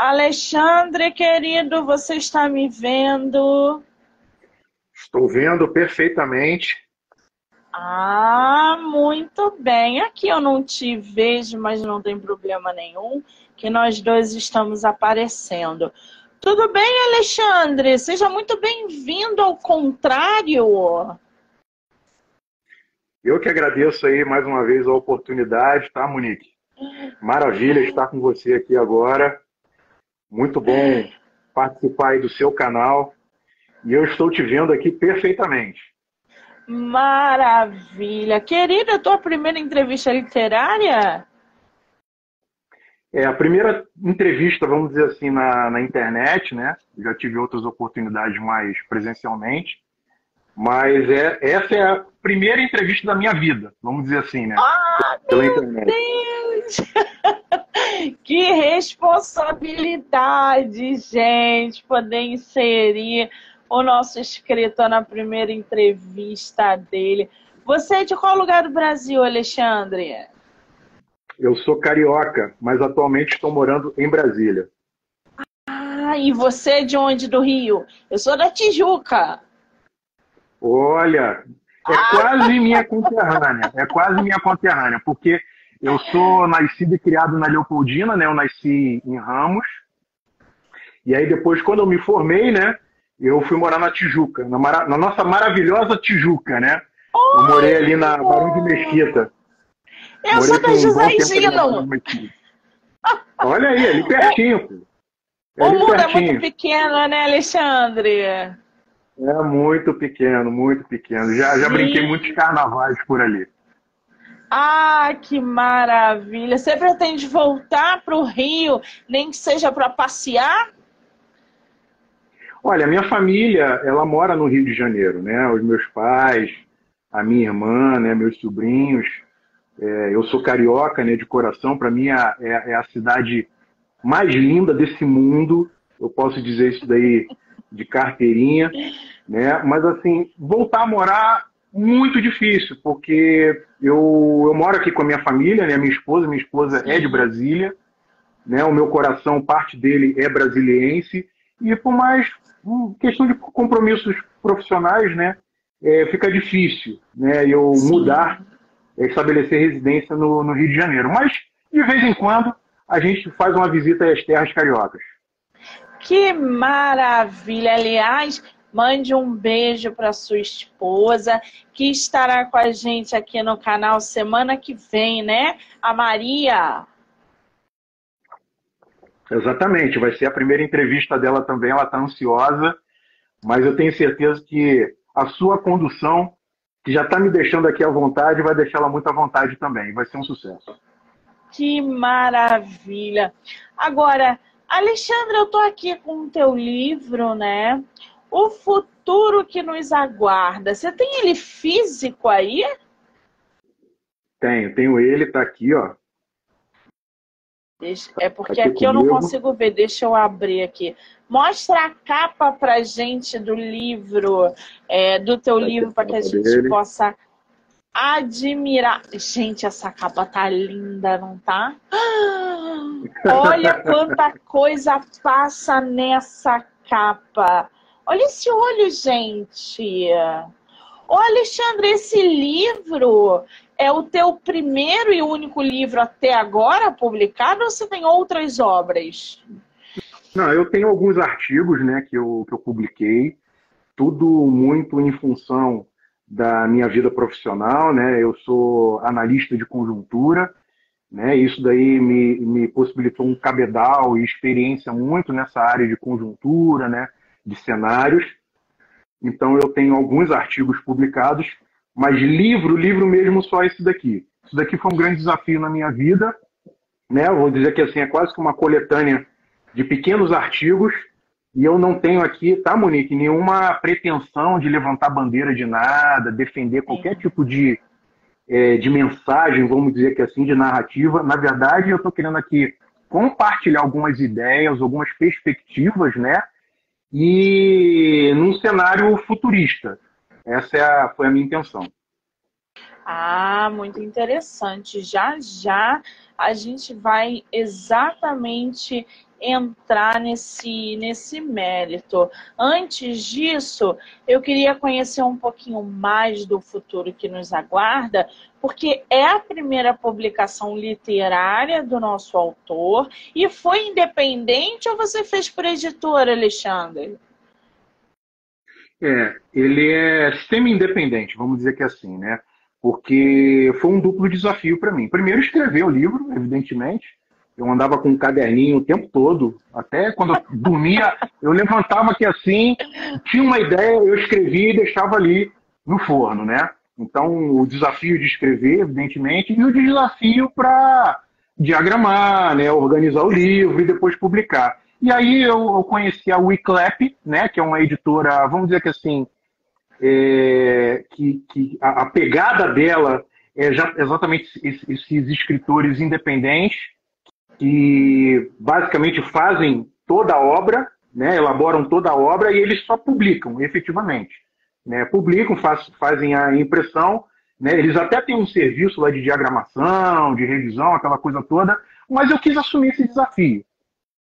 Alexandre, querido, você está me vendo? Estou vendo perfeitamente. Ah, muito bem. Aqui eu não te vejo, mas não tem problema nenhum, que nós dois estamos aparecendo. Tudo bem, Alexandre? Seja muito bem-vindo ao contrário. Eu que agradeço aí mais uma vez a oportunidade, tá, Monique? Maravilha estar com você aqui agora. Muito bom participar aí do seu canal. E eu estou te vendo aqui perfeitamente. Maravilha. Querida, tua primeira entrevista literária? É a primeira entrevista, vamos dizer assim, na, na internet, né? Já tive outras oportunidades mais presencialmente. Mas é, essa é a primeira entrevista da minha vida, vamos dizer assim, né? Ah, Pela meu internet. Deus! que responsabilidade, gente, poder inserir o nosso escritor na primeira entrevista dele. Você é de qual lugar do Brasil, Alexandre? Eu sou carioca, mas atualmente estou morando em Brasília. Ah, e você é de onde do Rio? Eu sou da Tijuca. Olha, é ah! quase minha conterrânea. É quase minha conterrânea, porque eu sou nascido e criado na Leopoldina, né? Eu nasci em Ramos. E aí depois, quando eu me formei, né? Eu fui morar na Tijuca, na, mara... na nossa maravilhosa Tijuca, né? eu morei ali na Barão de Mesquita. Eu morei sou da José Gino. Olha aí, ali pertinho. É o mundo pertinho. é muito pequeno, né, Alexandre? É muito pequeno, muito pequeno. Já, já brinquei muitos carnavais por ali. Ah, que maravilha! Você pretende voltar para o Rio, nem que seja para passear? Olha, minha família, ela mora no Rio de Janeiro, né? Os meus pais, a minha irmã, né? Meus sobrinhos. É, eu sou carioca, né? De coração. Para mim é, é, é a cidade mais linda desse mundo. Eu posso dizer isso daí de carteirinha, né? Mas assim, voltar a morar muito difícil, porque eu, eu moro aqui com a minha família, né? Minha esposa, minha esposa é de Brasília, né? O meu coração, parte dele é brasiliense, e por mais hum, questão de compromissos profissionais, né? É, fica difícil, né? Eu Sim. mudar, é, estabelecer residência no, no Rio de Janeiro. Mas, de vez em quando, a gente faz uma visita às terras cariocas. Que maravilha! Aliás, Mande um beijo para sua esposa, que estará com a gente aqui no canal semana que vem, né? A Maria. Exatamente, vai ser a primeira entrevista dela também. Ela está ansiosa, mas eu tenho certeza que a sua condução, que já está me deixando aqui à vontade, vai deixá-la muito à vontade também. Vai ser um sucesso. Que maravilha! Agora, Alexandre, eu estou aqui com o teu livro, né? O futuro que nos aguarda. Você tem ele físico aí? Tenho, tenho ele, tá aqui, ó. É porque aqui, aqui eu não consigo ver, deixa eu abrir aqui. Mostra a capa pra gente do livro, é, do teu tá livro, para que a gente dele. possa admirar. Gente, essa capa tá linda, não tá? Olha quanta coisa passa nessa capa. Olha esse olho, gente. Ô, Alexandre, esse livro é o teu primeiro e único livro até agora publicado ou você tem outras obras? Não, eu tenho alguns artigos né, que, eu, que eu publiquei, tudo muito em função da minha vida profissional, né? Eu sou analista de conjuntura, né? Isso daí me, me possibilitou um cabedal e experiência muito nessa área de conjuntura, né? De cenários. Então eu tenho alguns artigos publicados, mas livro, livro mesmo só esse daqui. Isso daqui foi um grande desafio na minha vida, né? Eu vou dizer que assim é quase que uma coletânea de pequenos artigos e eu não tenho aqui, tá, Monique, nenhuma pretensão de levantar bandeira de nada, defender qualquer tipo de, é, de mensagem, vamos dizer que assim, de narrativa. Na verdade, eu estou querendo aqui compartilhar algumas ideias, algumas perspectivas, né? E num cenário futurista. Essa é a, foi a minha intenção. Ah, muito interessante. Já já a gente vai exatamente entrar nesse, nesse mérito. Antes disso, eu queria conhecer um pouquinho mais do futuro que nos aguarda, porque é a primeira publicação literária do nosso autor e foi independente ou você fez por editora, Alexandre? É, ele é semi-independente, vamos dizer que é assim, né? Porque foi um duplo desafio para mim. Primeiro, escrever o livro, evidentemente, eu andava com um caderninho o tempo todo, até quando eu dormia, eu levantava aqui assim, tinha uma ideia, eu escrevia e deixava ali no forno, né? Então, o desafio de escrever, evidentemente, e o desafio para diagramar, né, organizar o livro e depois publicar. E aí eu, eu conheci a Wiclap, né, que é uma editora, vamos dizer que assim, é, que, que a, a, pegada dela é já, exatamente esses, esses escritores independentes, que basicamente fazem toda a obra, né, elaboram toda a obra e eles só publicam, efetivamente. Né, publicam, faz, fazem a impressão, né, eles até têm um serviço lá de diagramação, de revisão, aquela coisa toda, mas eu quis assumir esse desafio.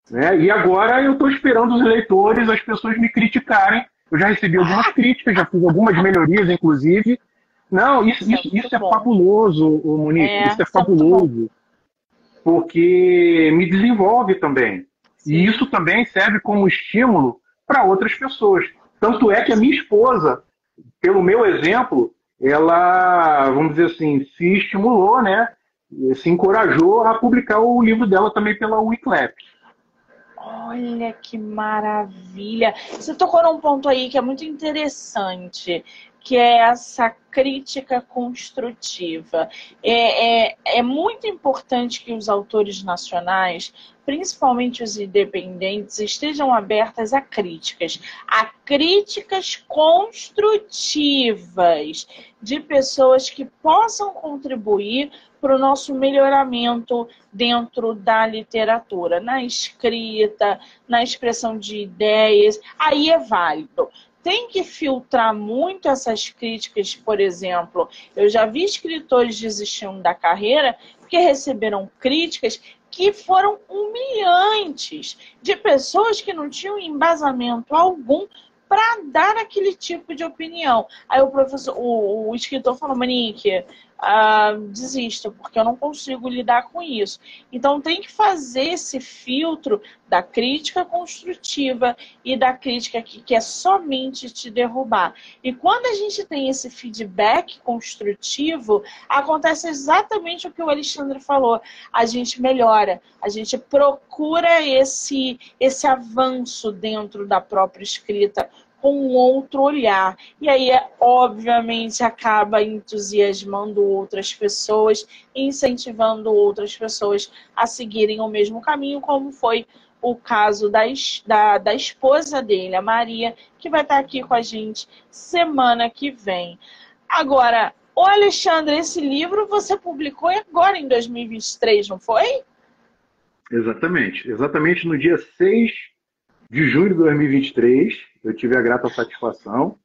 Né, e agora eu estou esperando os leitores, as pessoas me criticarem. Eu já recebi algumas críticas, já fiz algumas melhorias, inclusive. Não, isso, isso, isso, isso é fabuloso, Monique, é, isso é, é fabuloso porque me desenvolve também. E isso também serve como estímulo para outras pessoas. Tanto é que a minha esposa, pelo meu exemplo, ela, vamos dizer assim, se estimulou, né? Se encorajou a publicar o livro dela também pela Wiclap. Olha que maravilha! Você tocou num ponto aí que é muito interessante que é essa crítica construtiva. É, é, é muito importante que os autores nacionais, principalmente os independentes, estejam abertas a críticas, a críticas construtivas de pessoas que possam contribuir para o nosso melhoramento dentro da literatura, na escrita, na expressão de ideias, aí é válido tem que filtrar muito essas críticas, por exemplo. Eu já vi escritores desistindo da carreira porque receberam críticas que foram humilhantes de pessoas que não tinham embasamento algum para dar aquele tipo de opinião. Aí o professor, o, o escritor falou, Manique, uh, desisto, porque eu não consigo lidar com isso. Então tem que fazer esse filtro da crítica construtiva e da crítica que quer somente te derrubar. E quando a gente tem esse feedback construtivo, acontece exatamente o que o Alexandre falou. A gente melhora, a gente procura esse, esse avanço dentro da própria escrita com um outro olhar. E aí, obviamente, acaba entusiasmando outras pessoas, incentivando outras pessoas a seguirem o mesmo caminho, como foi o caso da, da, da esposa dele, a Maria, que vai estar aqui com a gente semana que vem. Agora, o Alexandre, esse livro você publicou agora em 2023, não foi? Exatamente. Exatamente no dia 6 de junho de 2023. Eu tive a grata satisfação.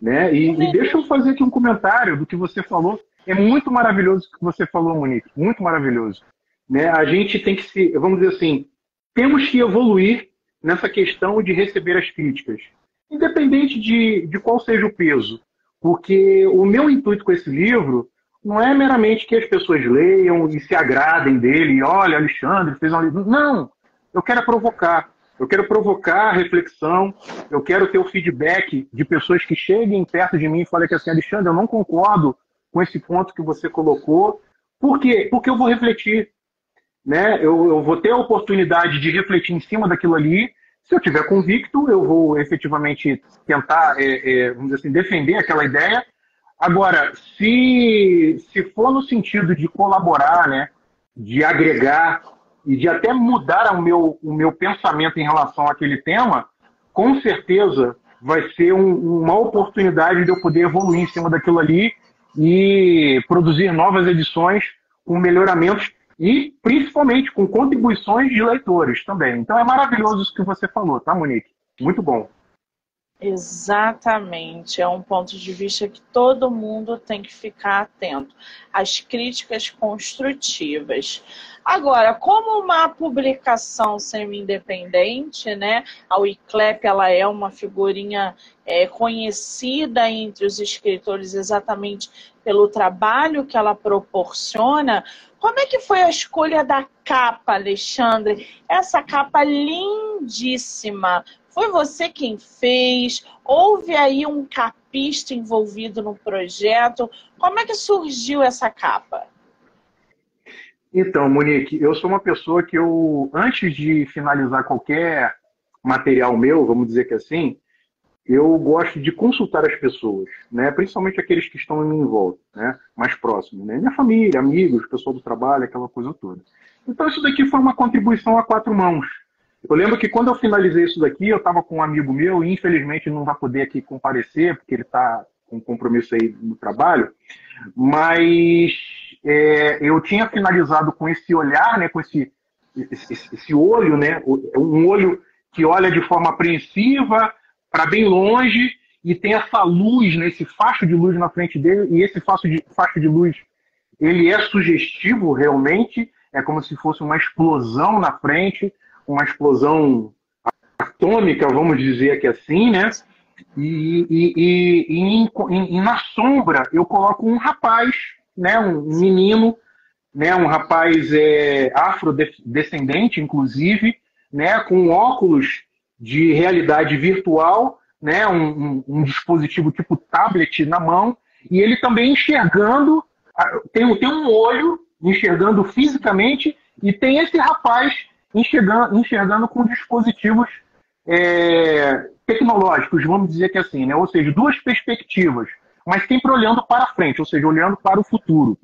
Né? E, e, deixa eu fazer aqui um comentário do que você falou. É muito maravilhoso o que você falou, Monique. Muito maravilhoso. Né? A gente tem que se, vamos dizer assim, temos que evoluir nessa questão de receber as críticas, independente de, de qual seja o peso. Porque o meu intuito com esse livro não é meramente que as pessoas leiam e se agradem dele, e olha, Alexandre fez um livro. Não! Eu quero provocar. Eu quero provocar reflexão, eu quero ter o feedback de pessoas que cheguem perto de mim e falem que assim, Alexandre, eu não concordo com esse ponto que você colocou. Por quê? Porque eu vou refletir. Né? Eu, eu vou ter a oportunidade de refletir em cima daquilo ali. Se eu tiver convicto, eu vou efetivamente tentar, é, é, vamos dizer assim, defender aquela ideia. Agora, se, se for no sentido de colaborar, né, de agregar, e de até mudar o meu, o meu pensamento em relação àquele tema, com certeza vai ser um, uma oportunidade de eu poder evoluir em cima daquilo ali e produzir novas edições com melhoramentos e principalmente com contribuições de leitores também. Então é maravilhoso isso que você falou, tá, Monique? Muito bom. Exatamente, é um ponto de vista que todo mundo tem que ficar atento. As críticas construtivas. Agora, como uma publicação semi-independente, né, a Wiclap ela é uma figurinha é, conhecida entre os escritores exatamente pelo trabalho que ela proporciona. Como é que foi a escolha da capa, Alexandre? Essa capa lindíssima, foi você quem fez? Houve aí um capista envolvido no projeto? Como é que surgiu essa capa? Então, Monique, eu sou uma pessoa que eu, antes de finalizar qualquer material meu, vamos dizer que assim, eu gosto de consultar as pessoas, né? principalmente aqueles que estão em volta, né? mais próximos, né? minha família, amigos, pessoal do trabalho, aquela coisa toda. Então isso daqui foi uma contribuição a quatro mãos, eu lembro que quando eu finalizei isso daqui, eu estava com um amigo meu, e infelizmente não vai poder aqui comparecer, porque ele está com compromisso aí no trabalho, mas é, eu tinha finalizado com esse olhar, né, com esse, esse, esse olho, né, um olho que olha de forma apreensiva para bem longe e tem essa luz, né, esse facho de luz na frente dele, e esse facho de, facho de luz, ele é sugestivo realmente, é como se fosse uma explosão na frente, uma explosão atômica, vamos dizer que assim, né? E, e, e, e, na sombra eu coloco um rapaz, né? Um menino, né? Um rapaz é, afrodescendente, inclusive, né? Com óculos de realidade virtual, né? Um, um, um dispositivo tipo tablet na mão e ele também enxergando, tem, tem um olho enxergando fisicamente e tem esse rapaz enxergando, enxergando com dispositivos é, tecnológicos, vamos dizer que assim, né? ou seja, duas perspectivas, mas sempre olhando para frente, ou seja, olhando para o futuro.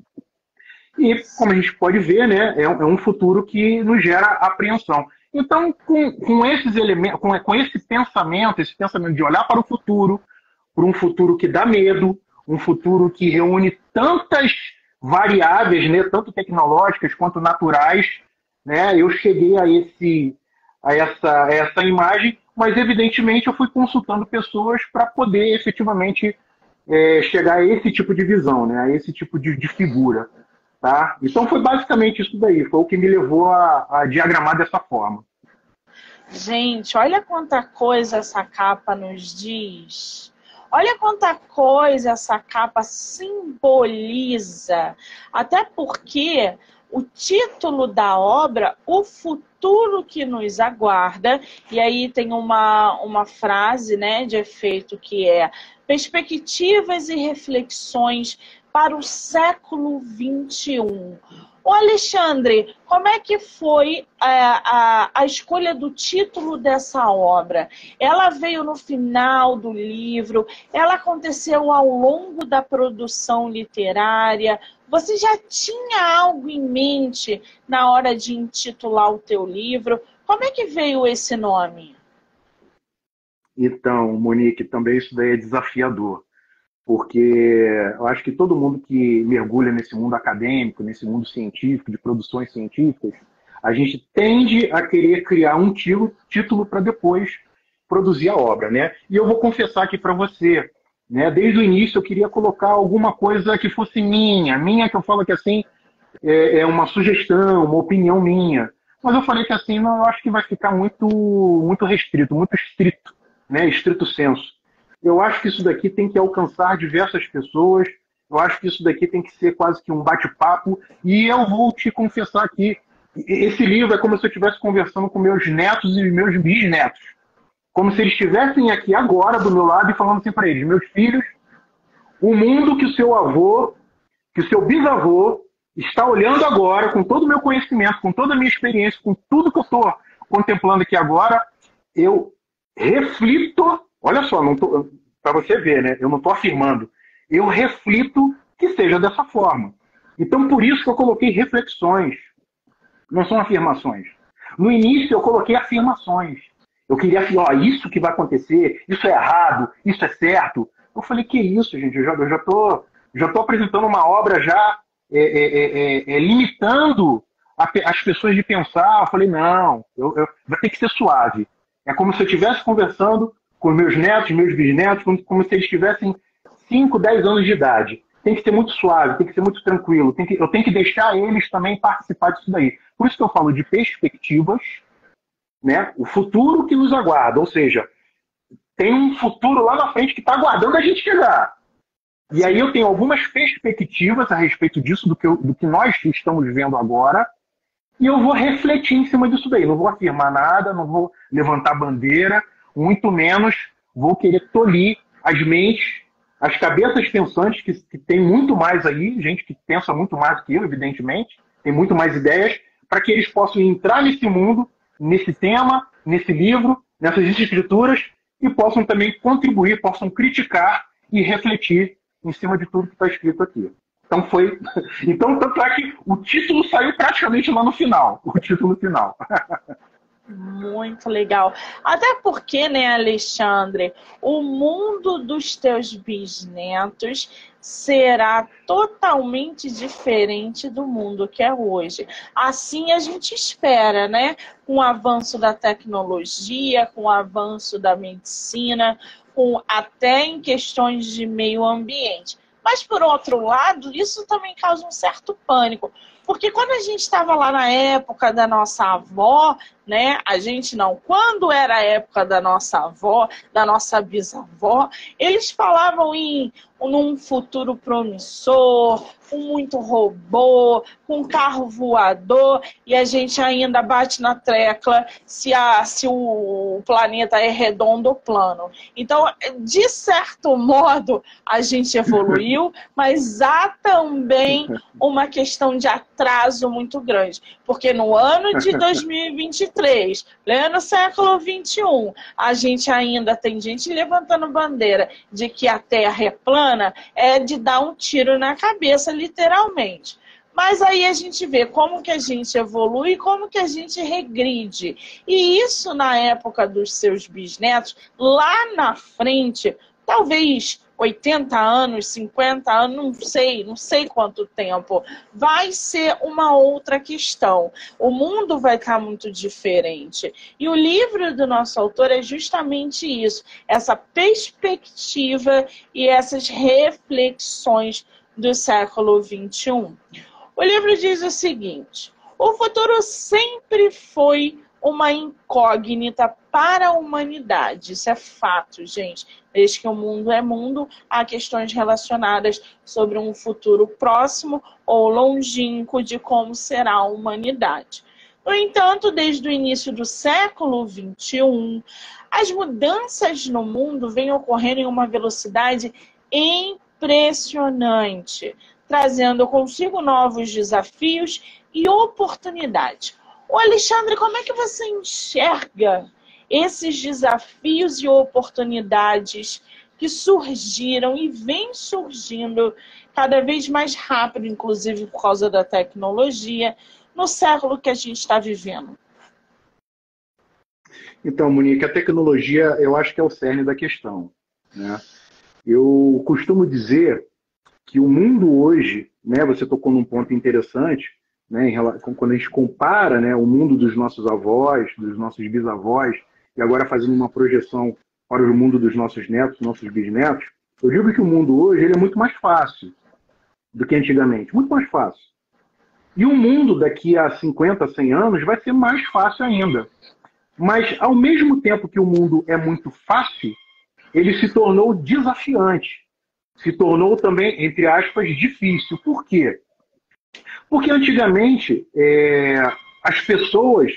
E, como a gente pode ver, né, é, um é futuro que nos gera apreensão. Então, com, com esses elementos, com, com esse pensamento, esse pensamento de olhar para o futuro, para um futuro que dá medo, um futuro que reúne tantas variáveis, né, tanto tecnológicas quanto naturais, né? Eu cheguei a esse a essa, a essa imagem, mas evidentemente eu fui consultando pessoas para poder efetivamente é, chegar a esse tipo de visão, né? A esse tipo de, de, figura, tá? Então foi basicamente isso daí, foi o que me levou a, a diagramar dessa forma. Gente, olha quanta coisa essa capa nos diz. Olha quanta coisa essa capa simboliza. Até porque o título da obra, O Futuro que nos aguarda, e aí tem uma, uma frase né, de efeito que é Perspectivas e reflexões para o século XXI. O Alexandre, como é que foi a, é, a, a, escolha do título dessa obra? Ela veio no final do livro? Ela aconteceu ao longo da produção literária? Você já tinha algo em mente na hora de intitular o teu livro? Como é que veio esse nome? Então, Monique, também isso daí é desafiador porque eu acho que todo mundo que mergulha nesse mundo acadêmico, nesse mundo científico, de produções científicas, a gente tende a querer criar um título para depois produzir a obra, né? E eu vou confessar aqui para você, né? Desde o início eu queria colocar alguma coisa que fosse minha, minha que eu falo que assim é, é uma sugestão, uma opinião minha. Mas eu falei que assim, não, eu acho que vai ficar muito, muito restrito, muito estrito, né? Estrito senso. Eu acho que isso daqui tem que alcançar diversas pessoas. Eu acho que isso daqui tem que ser quase que um bate-papo. E eu vou te confessar aqui, esse livro é como se eu estivesse conversando com meus netos e meus bisnetos. Como se eles estivessem aqui agora do meu lado e falando assim para eles: meus filhos, o mundo que o seu avô, que o seu bisavô está olhando agora, com todo o meu conhecimento, com toda a minha experiência, com tudo que eu estou contemplando aqui agora, eu reflito Olha só, para você ver, né? Eu não estou afirmando. Eu reflito que seja dessa forma. Então, por isso que eu coloquei reflexões. Não são afirmações. No início, eu coloquei afirmações. Eu queria afirmar, isso que vai acontecer, isso é errado, isso é certo. Eu falei, que isso, gente? Eu já estou já tô, já tô apresentando uma obra já é, é, é, é limitando a, as pessoas de pensar. Eu falei, não, eu, eu, vai ter que ser suave. É como se eu estivesse conversando com meus netos, meus bisnetos, como, como se eles tivessem 5, 10 anos de idade. Tem que ser muito suave, tem que ser muito tranquilo. Que, eu tenho que deixar eles também participar disso daí. Por isso que eu falo de perspectivas, né? o futuro que nos aguarda. Ou seja, tem um futuro lá na frente que está aguardando a gente chegar. E aí eu tenho algumas perspectivas a respeito disso, do que, eu, do que nós estamos vendo agora, e eu vou refletir em cima disso daí. Não vou afirmar nada, não vou levantar bandeira, muito menos vou querer tolir as mentes, as cabeças pensantes, que, que tem muito mais aí, gente que pensa muito mais do que eu, evidentemente, tem muito mais ideias, para que eles possam entrar nesse mundo, nesse tema, nesse livro, nessas escrituras, e possam também contribuir, possam criticar e refletir em cima de tudo que está escrito aqui. Então foi. Então, tanto é que o título saiu praticamente lá no final. O título final. Muito legal. Até porque, né, Alexandre, o mundo dos teus bisnetos será totalmente diferente do mundo que é hoje. Assim a gente espera, né? Com o avanço da tecnologia, com o avanço da medicina, com até em questões de meio ambiente. Mas, por outro lado, isso também causa um certo pânico. Porque quando a gente estava lá na época da nossa avó, né? A gente não. Quando era a época da nossa avó, da nossa bisavó, eles falavam em num futuro promissor, com muito robô, com carro voador, e a gente ainda bate na tecla se, a, se o planeta é redondo ou plano. Então, de certo modo, a gente evoluiu, mas há também uma questão de atraso muito grande. Porque no ano de 2023, pleno século 21, a gente ainda tem gente levantando bandeira de que a Terra é plana, é de dar um tiro na cabeça, literalmente. Mas aí a gente vê como que a gente evolui como que a gente regride. E isso na época dos seus bisnetos, lá na frente, talvez 80 anos, 50 anos, não sei, não sei quanto tempo, vai ser uma outra questão. O mundo vai estar muito diferente. E o livro do nosso autor é justamente isso, essa perspectiva e essas reflexões do século 21. O livro diz o seguinte: o futuro sempre foi uma incógnita para a humanidade. Isso é fato, gente. Desde que o mundo é mundo, há questões relacionadas sobre um futuro próximo ou longínquo de como será a humanidade. No entanto, desde o início do século XXI, as mudanças no mundo vêm ocorrendo em uma velocidade impressionante, trazendo consigo novos desafios e oportunidades. O Alexandre, como é que você enxerga esses desafios e oportunidades que surgiram e vêm surgindo cada vez mais rápido, inclusive por causa da tecnologia, no século que a gente está vivendo? Então, Monique, a tecnologia eu acho que é o cerne da questão. Né? Eu costumo dizer que o mundo hoje, né, você tocou num ponto interessante, né, relação, quando a gente compara né, o mundo dos nossos avós, dos nossos bisavós, e agora fazendo uma projeção para o mundo dos nossos netos, nossos bisnetos, eu digo que o mundo hoje ele é muito mais fácil do que antigamente, muito mais fácil. E o mundo daqui a 50, 100 anos vai ser mais fácil ainda. Mas, ao mesmo tempo que o mundo é muito fácil, ele se tornou desafiante. Se tornou também, entre aspas, difícil. Por quê? Porque antigamente é, as pessoas,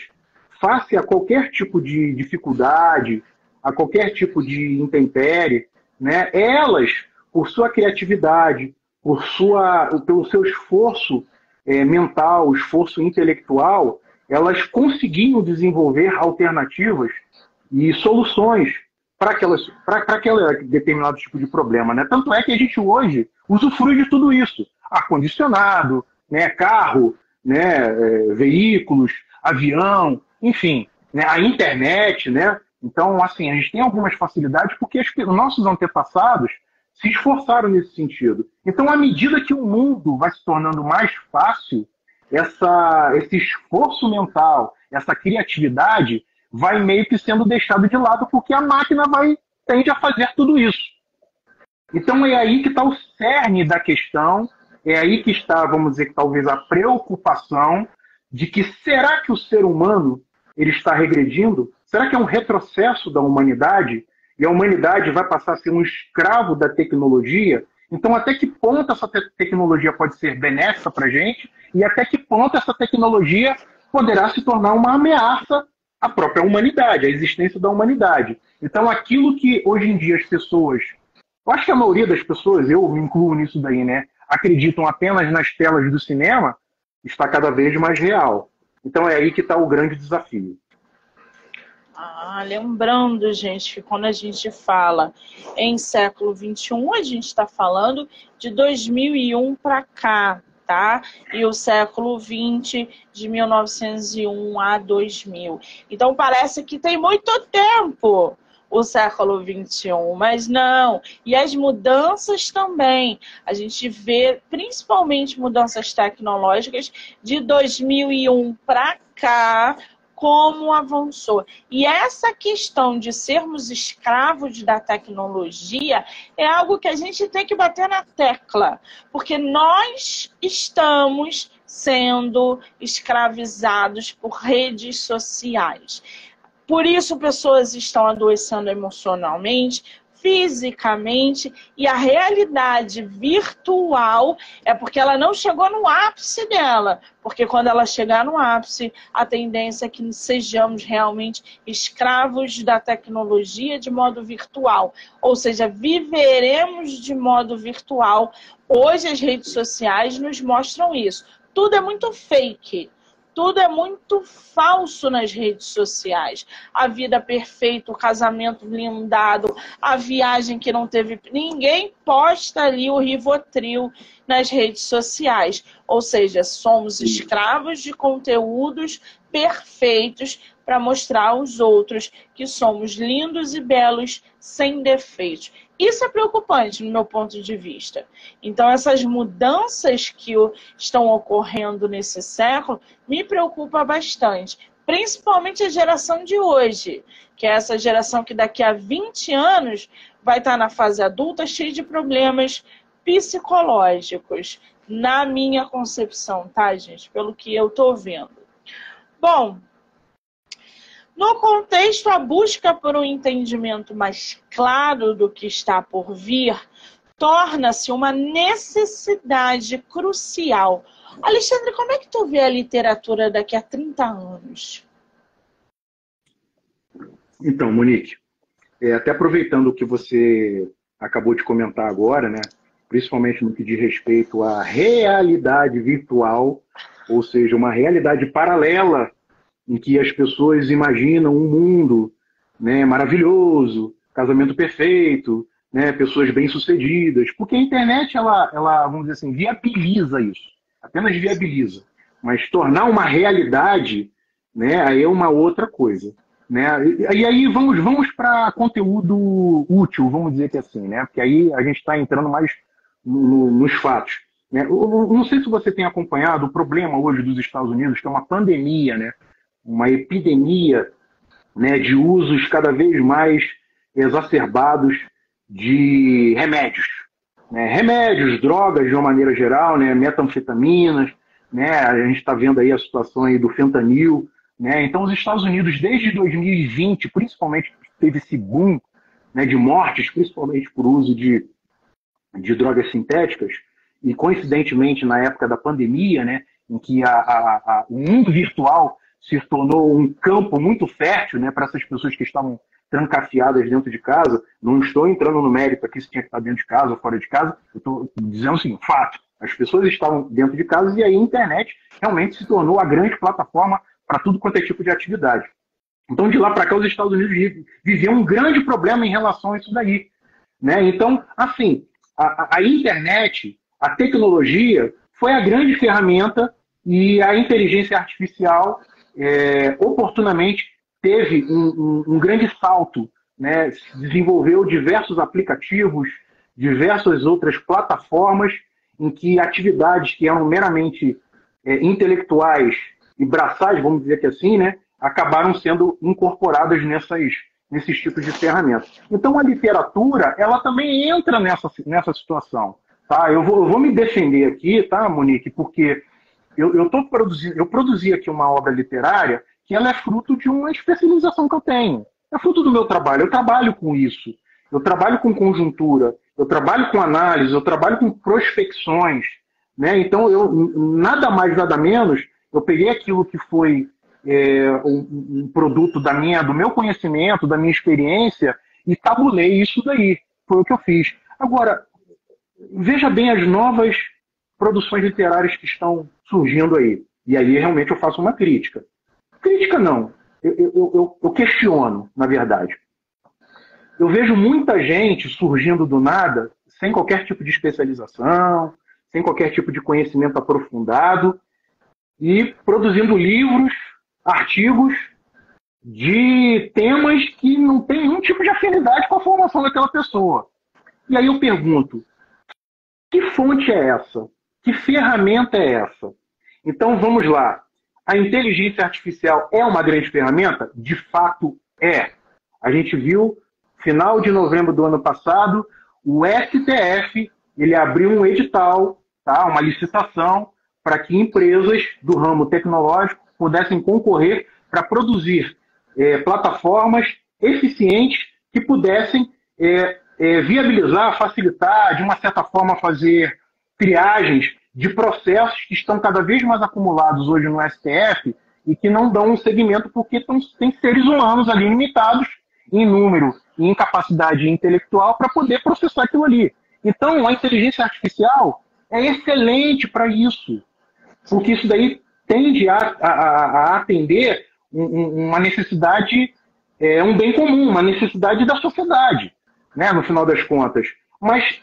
face a qualquer tipo de dificuldade, a qualquer tipo de intempérie, né, elas, por sua criatividade, por sua, pelo seu esforço é, mental, esforço intelectual, elas conseguiam desenvolver alternativas e soluções para aquele determinado tipo de problema. Né? Tanto é que a gente hoje usufrui de tudo isso. Ar-condicionado, né, carro, né, é, veículos, avião, enfim, né, a internet, né? Então, assim, a gente tem algumas facilidades porque os nossos antepassados se esforçaram nesse sentido. Então, à medida que o mundo vai se tornando mais fácil, essa, esse esforço mental, essa criatividade vai meio que sendo deixado de lado porque a máquina vai tende a fazer tudo isso. Então é aí que está o cerne da questão, é aí que está, vamos dizer, talvez a preocupação de que será que o ser humano ele está regredindo? Será que é um retrocesso da humanidade? E a humanidade vai passar a ser um escravo da tecnologia? Então, até que ponto essa te tecnologia pode ser benéfica para a gente? E até que ponto essa tecnologia poderá se tornar uma ameaça à própria humanidade, à existência da humanidade? Então, aquilo que hoje em dia as pessoas. Eu acho que a maioria das pessoas, eu me incluo nisso daí, né? Acreditam apenas nas telas do cinema, está cada vez mais real. Então é aí que está o grande desafio. Ah, lembrando, gente, que quando a gente fala em século XXI, a gente está falando de 2001 para cá, tá? E o século XX, de 1901 a 2000. Então parece que tem muito tempo o século XXI, mas não. E as mudanças também. A gente vê principalmente mudanças tecnológicas de 2001 para cá, como avançou. E essa questão de sermos escravos da tecnologia é algo que a gente tem que bater na tecla, porque nós estamos sendo escravizados por redes sociais. Por isso, pessoas estão adoecendo emocionalmente, fisicamente, e a realidade virtual é porque ela não chegou no ápice dela. Porque quando ela chegar no ápice, a tendência é que sejamos realmente escravos da tecnologia de modo virtual. Ou seja, viveremos de modo virtual. Hoje as redes sociais nos mostram isso. Tudo é muito fake tudo é muito falso nas redes sociais. A vida perfeita, o casamento blindado, a viagem que não teve. Ninguém posta ali o Rivotril nas redes sociais. Ou seja, somos escravos de conteúdos perfeitos para mostrar aos outros que somos lindos e belos sem defeitos. Isso é preocupante no meu ponto de vista. Então, essas mudanças que estão ocorrendo nesse século me preocupa bastante. Principalmente a geração de hoje, que é essa geração que daqui a 20 anos vai estar na fase adulta cheia de problemas psicológicos, na minha concepção, tá, gente? Pelo que eu tô vendo. Bom, no contexto, a busca por um entendimento mais claro do que está por vir torna-se uma necessidade crucial. Alexandre, como é que tu vê a literatura daqui a 30 anos? Então, Monique, é, até aproveitando o que você acabou de comentar agora, né, principalmente no que diz respeito à realidade virtual, ou seja, uma realidade paralela em que as pessoas imaginam um mundo né, maravilhoso, casamento perfeito, né, pessoas bem-sucedidas, porque a internet, ela, ela, vamos dizer assim, viabiliza isso, apenas viabiliza. Mas tornar uma realidade, né, aí é uma outra coisa. Né? E, aí vamos, vamos para conteúdo útil, vamos dizer que assim, né? Porque aí a gente está entrando mais no, no, nos fatos. Né? Eu, não sei se você tem acompanhado o problema hoje dos Estados Unidos, que é uma pandemia, né? Uma epidemia né, de usos cada vez mais exacerbados de remédios. Né? Remédios, drogas de uma maneira geral, né? metanfetaminas, né? a gente está vendo aí a situação aí do fentanil. Né? Então, os Estados Unidos, desde 2020, principalmente, teve esse boom né, de mortes, principalmente por uso de, de drogas sintéticas, e coincidentemente na época da pandemia, né, em que a, a, a, o mundo virtual se tornou um campo muito fértil né, para essas pessoas que estavam trancafiadas dentro de casa. Não estou entrando no mérito aqui se tinha que estar dentro de casa ou fora de casa. Eu estou dizendo assim, fato. As pessoas estavam dentro de casa e aí a internet realmente se tornou a grande plataforma para tudo quanto é tipo de atividade. Então, de lá para cá, os Estados Unidos viviam um grande problema em relação a isso daí. Né? Então, assim, a, a internet, a tecnologia, foi a grande ferramenta e a inteligência artificial é, oportunamente teve um, um, um, grande salto, né? desenvolveu diversos aplicativos, diversas outras plataformas em que atividades que eram meramente é, intelectuais e braçais, vamos dizer que assim, né? acabaram sendo incorporadas nessas, nesses tipos de ferramentas. Então a literatura, ela também entra nessa, nessa situação. Tá? Eu, vou, eu vou me defender aqui, tá, Monique, porque eu, tô produzindo, eu produzi aqui uma obra literária que ela é fruto de uma especialização que eu tenho. É fruto do meu trabalho. Eu trabalho com isso. Eu trabalho com conjuntura. Eu trabalho com análise. Eu trabalho com prospecções. Né? Então, eu nada mais, nada menos, eu peguei aquilo que foi é, um, um, produto da minha, do meu conhecimento, da minha experiência, e tabulei isso daí. Foi o que eu fiz. Agora, veja bem as novas produções literárias que estão surgindo aí. E aí realmente eu faço uma crítica. Crítica não. Eu, eu, eu, eu questiono, na verdade. Eu vejo muita gente surgindo do nada, sem qualquer tipo de especialização, sem qualquer tipo de conhecimento aprofundado, e produzindo livros, artigos de temas que não tem nenhum tipo de afinidade com a formação daquela pessoa. E aí eu pergunto: que fonte é essa? Que ferramenta é essa? Então vamos lá. A inteligência artificial é uma grande ferramenta? De fato é. A gente viu, final de novembro do ano passado, o STF ele abriu um edital, tá? uma licitação, para que empresas do ramo tecnológico pudessem concorrer para produzir é, plataformas eficientes que pudessem é, é, viabilizar, facilitar, de uma certa forma, fazer triagens de processos que estão cada vez mais acumulados hoje no STF e que não dão um segmento porque tem seres humanos ali limitados em número e em capacidade intelectual para poder processar aquilo ali. Então, a inteligência artificial é excelente para isso, porque isso daí tende a, a, a atender uma necessidade, é, um bem comum, uma necessidade da sociedade, né, no final das contas. Mas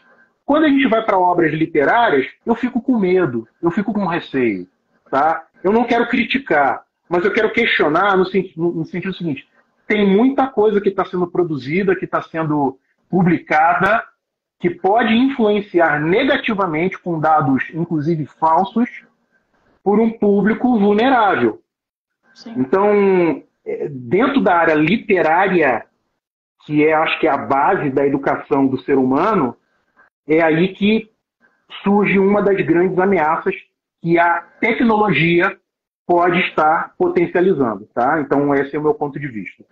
quando a gente vai para obras literárias, eu fico com medo, eu fico com receio. Tá? Eu não quero criticar, mas eu quero questionar no, no, no sentido seguinte: tem muita coisa que está sendo produzida, que está sendo publicada, que pode influenciar negativamente com dados, inclusive falsos, por um público vulnerável. Sim. Então, é, dentro da área literária, que é, acho que é a base da educação do ser humano, é aí que surge uma das grandes ameaças que a tecnologia pode estar potencializando, tá? Então esse é o meu ponto de vista.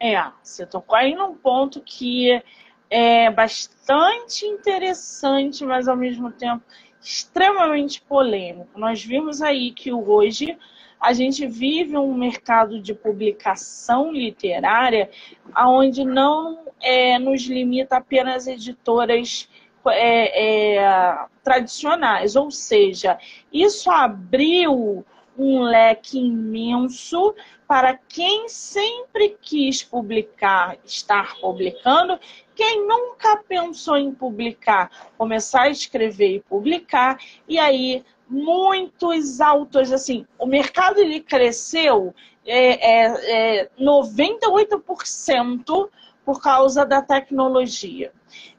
É, você tocou aí num ponto que é bastante interessante, mas ao mesmo tempo extremamente polêmico. Nós vimos aí que hoje a gente vive um mercado de publicação literária onde não é, nos limita apenas editoras é, é, tradicionais, ou seja, isso abriu um leque imenso para quem sempre quis publicar, estar publicando, quem nunca pensou em publicar, começar a escrever e publicar, e aí muitos autores, assim, o mercado ele cresceu é, é, é 98% por causa da tecnologia.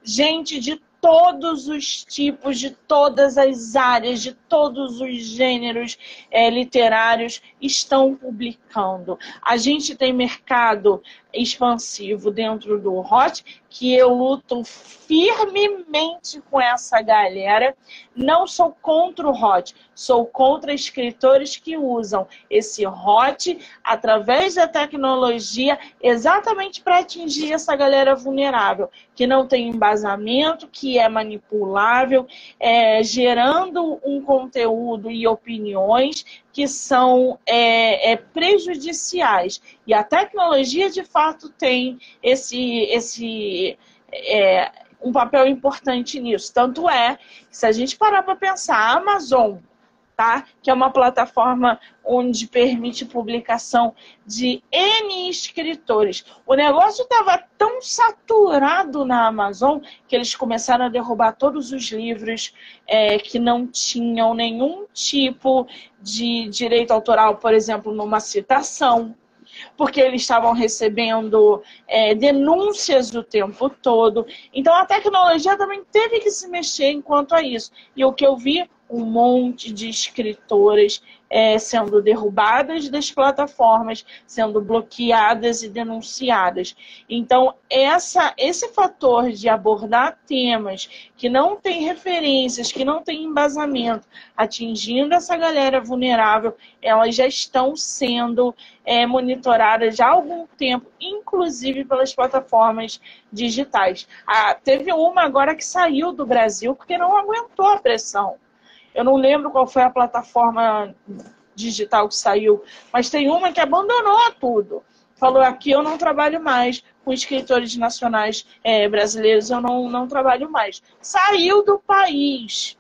Gente de todos os tipos, de todas as áreas, de todos os gêneros é, literários estão publicando. A gente tem mercado expansivo dentro do Hot, que eu luto firmemente com essa galera. Não sou contra o Hot, sou contra escritores que usam esse Hot através da tecnologia exatamente para atingir essa galera vulnerável, que não tem embasamento, que é manipulável, é, gerando um conteúdo e opiniões que são é, é, prejudiciais. E a tecnologia, de fato, tem esse, esse é, um papel importante nisso. Tanto é que, se a gente parar para pensar, a Amazon tá? que é uma plataforma onde permite publicação de N escritores. O negócio estava tão saturado na Amazon que eles começaram a derrubar todos os livros é, que não tinham nenhum tipo de direito autoral, por exemplo, numa citação porque eles estavam recebendo é, denúncias o tempo todo. Então a tecnologia também teve que se mexer enquanto a isso. E o que eu vi um monte de escritoras é, sendo derrubadas das plataformas, sendo bloqueadas e denunciadas. Então, essa, esse fator de abordar temas que não tem referências, que não tem embasamento, atingindo essa galera vulnerável, elas já estão sendo é, monitoradas há algum tempo, inclusive pelas plataformas digitais. Ah, teve uma agora que saiu do Brasil porque não aguentou a pressão. Eu não lembro qual foi a plataforma digital que saiu, mas tem uma que abandonou tudo. Falou aqui eu não trabalho mais com escritores nacionais é, brasileiros, eu não, não trabalho mais. Saiu do país.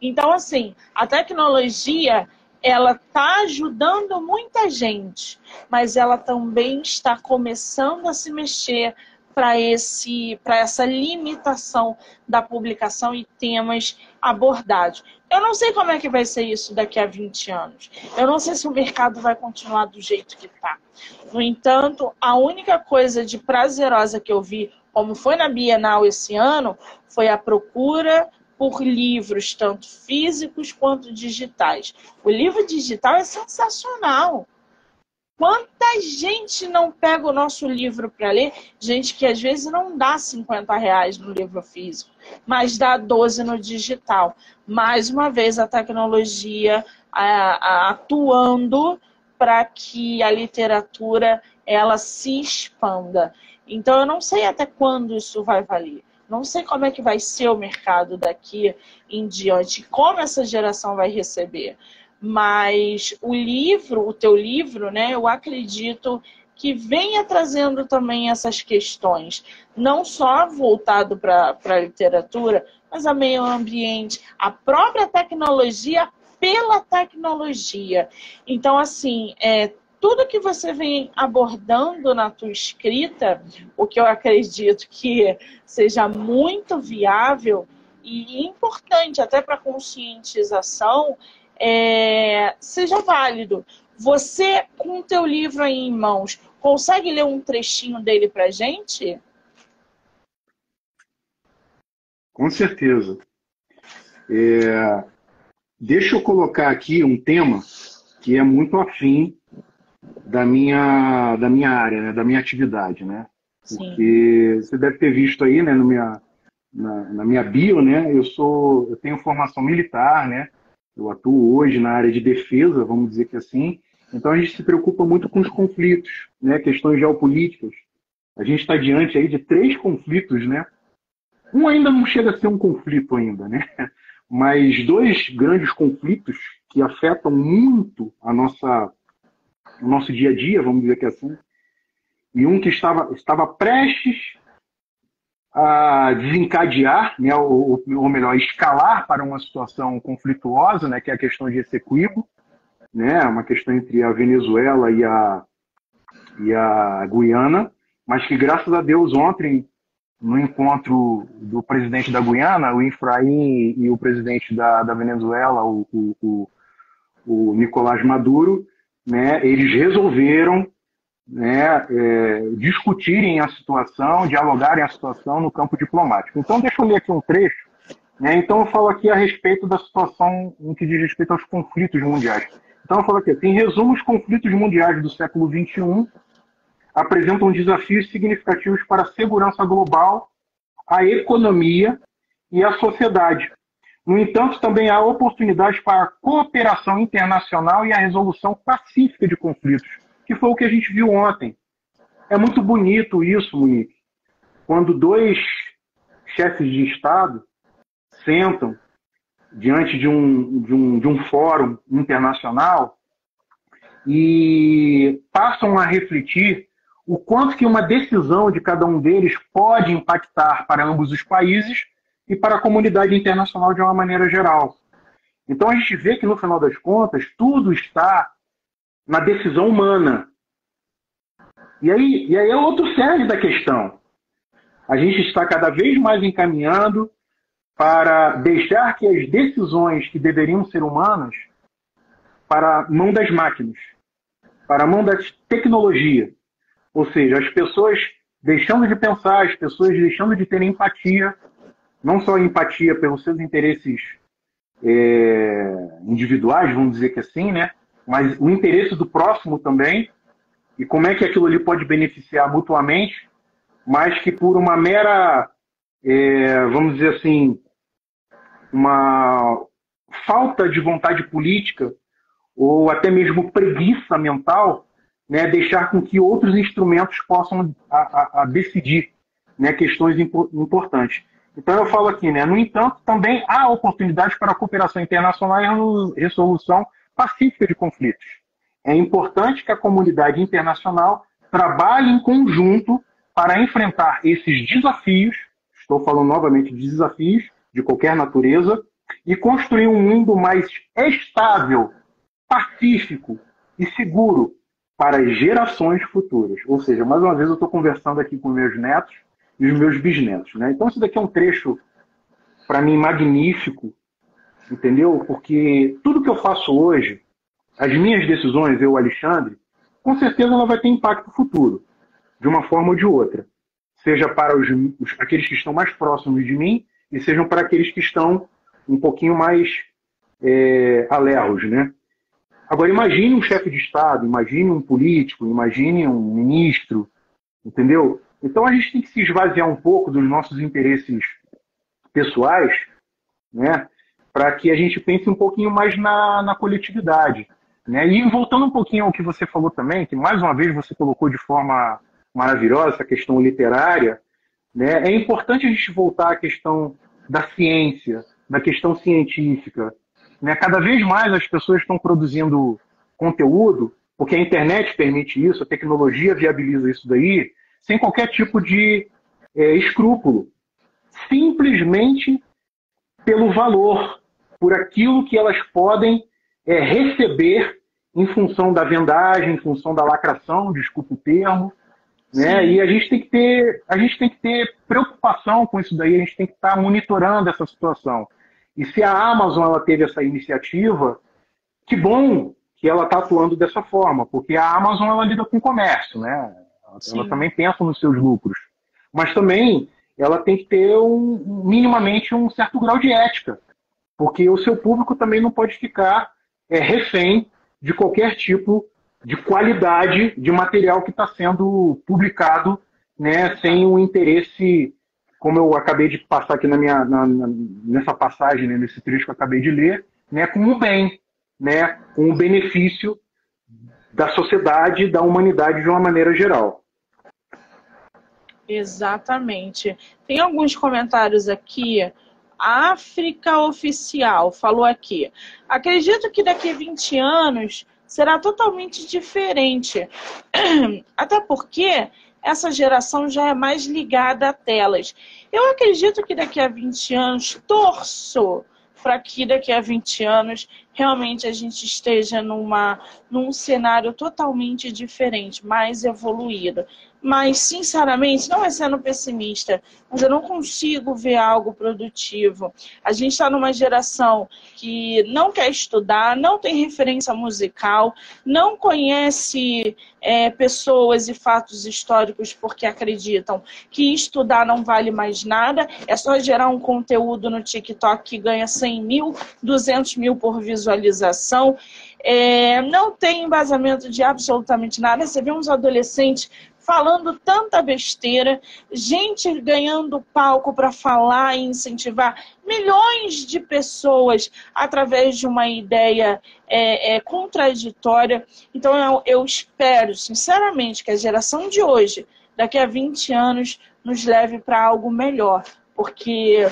Então, assim, a tecnologia ela está ajudando muita gente, mas ela também está começando a se mexer para esse para essa limitação da publicação e temas abordados. Eu não sei como é que vai ser isso daqui a 20 anos. Eu não sei se o mercado vai continuar do jeito que está. No entanto, a única coisa de prazerosa que eu vi, como foi na Bienal esse ano, foi a procura por livros, tanto físicos quanto digitais. O livro digital é sensacional. Quanta gente não pega o nosso livro para ler? Gente que às vezes não dá 50 reais no livro físico, mas dá 12 no digital. Mais uma vez, a tecnologia atuando para que a literatura ela se expanda. Então, eu não sei até quando isso vai valer. Não sei como é que vai ser o mercado daqui em diante, como essa geração vai receber. Mas o livro, o teu livro, né, eu acredito que venha trazendo também essas questões, não só voltado para a literatura, mas a meio ambiente, a própria tecnologia pela tecnologia. Então, assim, é, tudo que você vem abordando na tua escrita, o que eu acredito que seja muito viável e importante até para conscientização, é, seja válido. Você, com o teu livro aí em mãos, consegue ler um trechinho dele para gente? Com certeza. É, deixa eu colocar aqui um tema que é muito afim da minha, da minha área, né, da minha atividade, né? Porque Sim. você deve ter visto aí, né, no minha, na, na, minha bio, né? Eu sou, eu tenho formação militar, né? Eu atuo hoje na área de defesa, vamos dizer que assim. Então a gente se preocupa muito com os conflitos, né? Questões geopolíticas. A gente está diante aí de três conflitos, né? Um ainda não chega a ser um conflito ainda, né? Mas dois grandes conflitos que afetam muito a nossa, o nosso dia a dia, vamos dizer que assim. E um que estava, estava prestes a desencadear, né, ou, ou, melhor, escalar para uma situação conflituosa, né, que é a questão de Essequibo, né, uma questão entre a Venezuela e a, e a Guiana, mas que graças a Deus ontem, no encontro do presidente da Guiana, o Infraim, e o presidente da, da Venezuela, o, o, o, o Nicolás Maduro, né, eles resolveram né, é, discutirem a situação, dialogarem a situação no campo diplomático. Então, deixa eu ler aqui um trecho. Né, então, eu falo aqui a respeito da situação em que diz respeito aos conflitos mundiais. Então, eu falo aqui, em resumo, os conflitos mundiais do século XXI apresentam desafios significativos para a segurança global, a economia e a sociedade. No entanto, também há oportunidades para a cooperação internacional e a resolução pacífica de conflitos que foi o que a gente viu ontem. É muito bonito isso, Monique. Quando dois chefes de Estado sentam diante de um, de um, de um fórum internacional e passam a refletir o quanto que uma decisão de cada um deles pode impactar para ambos os países e para a comunidade internacional de uma maneira geral. Então a gente vê que no final das contas tudo está na decisão humana. E aí, e aí é outro cerne da questão. A gente está cada vez mais encaminhando para deixar que as decisões que deveriam ser humanas para a mão das máquinas, para a mão da tecnologia. Ou seja, as pessoas deixando de pensar, as pessoas deixando de ter empatia, não só empatia pelos seus interesses é, individuais, vamos dizer que assim, né? Mas o interesse do próximo também, e como é que aquilo ali pode beneficiar mutuamente, mas que por uma mera, é, vamos dizer assim, uma falta de vontade política ou até mesmo preguiça mental, né, deixar com que outros instrumentos possam a, a, a decidir né, questões impo importantes. Então eu falo aqui, né, no entanto, também há oportunidades para a cooperação internacional e resolução pacífica de conflitos. É importante que a comunidade internacional trabalhe em conjunto para enfrentar esses desafios, estou falando novamente de desafios de qualquer natureza, e construir um mundo mais estável, pacífico e seguro para as gerações futuras. Ou seja, mais uma vez eu estou conversando aqui com meus netos e os meus bisnetos. Né? Então, isso daqui é um trecho, para mim, magnífico, entendeu? Porque tudo que eu faço hoje, as minhas decisões, eu, Alexandre, com certeza ela vai ter impacto futuro, de uma forma ou de outra. Seja para os, os, aqueles que estão mais próximos de mim e sejam para aqueles que estão um pouquinho mais é, alerros, né? Agora, imagine um chefe de Estado, imagine um político, imagine um ministro, entendeu? Então a gente tem que se esvaziar um pouco dos nossos interesses pessoais, né, para que a gente pense um pouquinho mais na, na coletividade. Né? E voltando um pouquinho ao que você falou também, que mais uma vez você colocou de forma maravilhosa essa questão literária, né? é importante a gente voltar à questão da ciência, da questão científica. Né? Cada vez mais as pessoas estão produzindo conteúdo, porque a internet permite isso, a tecnologia viabiliza isso daí, sem qualquer tipo de é, escrúpulo. Simplesmente pelo valor, por aquilo que elas podem é, receber em função da vendagem, em função da lacração, desculpa o termo. Né? E a gente tem que ter, a gente tem que ter preocupação com isso daí, a gente tem que estar monitorando essa situação. E se a Amazon ela teve essa iniciativa, que bom que ela está atuando dessa forma, porque a Amazon ela lida com comércio, né? Ela também pensa nos seus lucros. Mas também ela tem que ter um, minimamente um certo grau de ética. Porque o seu público também não pode ficar é, refém de qualquer tipo de qualidade de material que está sendo publicado né, sem o um interesse, como eu acabei de passar aqui na minha, na, na, nessa passagem, né, nesse trecho que eu acabei de ler, né, com o bem, né, com o benefício da sociedade da humanidade de uma maneira geral. Exatamente. Tem alguns comentários aqui. África Oficial falou aqui. Acredito que daqui a 20 anos será totalmente diferente. Até porque essa geração já é mais ligada a telas. Eu acredito que daqui a 20 anos, torço para que daqui a 20 anos realmente a gente esteja numa, num cenário totalmente diferente, mais evoluído mas sinceramente, não é sendo pessimista, mas eu não consigo ver algo produtivo. A gente está numa geração que não quer estudar, não tem referência musical, não conhece é, pessoas e fatos históricos porque acreditam que estudar não vale mais nada, é só gerar um conteúdo no TikTok que ganha 100 mil, 200 mil por visualização. É, não tem embasamento de absolutamente nada. Você vê uns adolescentes falando tanta besteira, gente ganhando palco para falar e incentivar milhões de pessoas através de uma ideia é, é, contraditória. Então eu, eu espero, sinceramente, que a geração de hoje, daqui a 20 anos, nos leve para algo melhor porque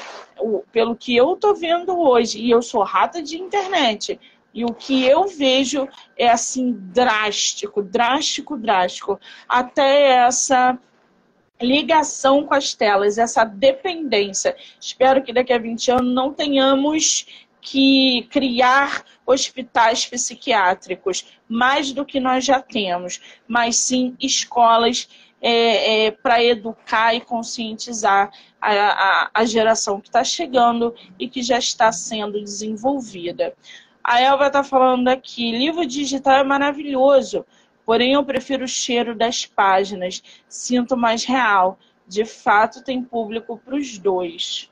pelo que eu estou vendo hoje, e eu sou rata de internet, e o que eu vejo é assim drástico, drástico, drástico. Até essa ligação com as telas, essa dependência. Espero que daqui a 20 anos não tenhamos que criar hospitais psiquiátricos, mais do que nós já temos, mas sim escolas é, é, para educar e conscientizar a, a, a geração que está chegando e que já está sendo desenvolvida. A Elva está falando aqui, livro digital é maravilhoso, porém eu prefiro o cheiro das páginas, sinto mais real. De fato, tem público para os dois.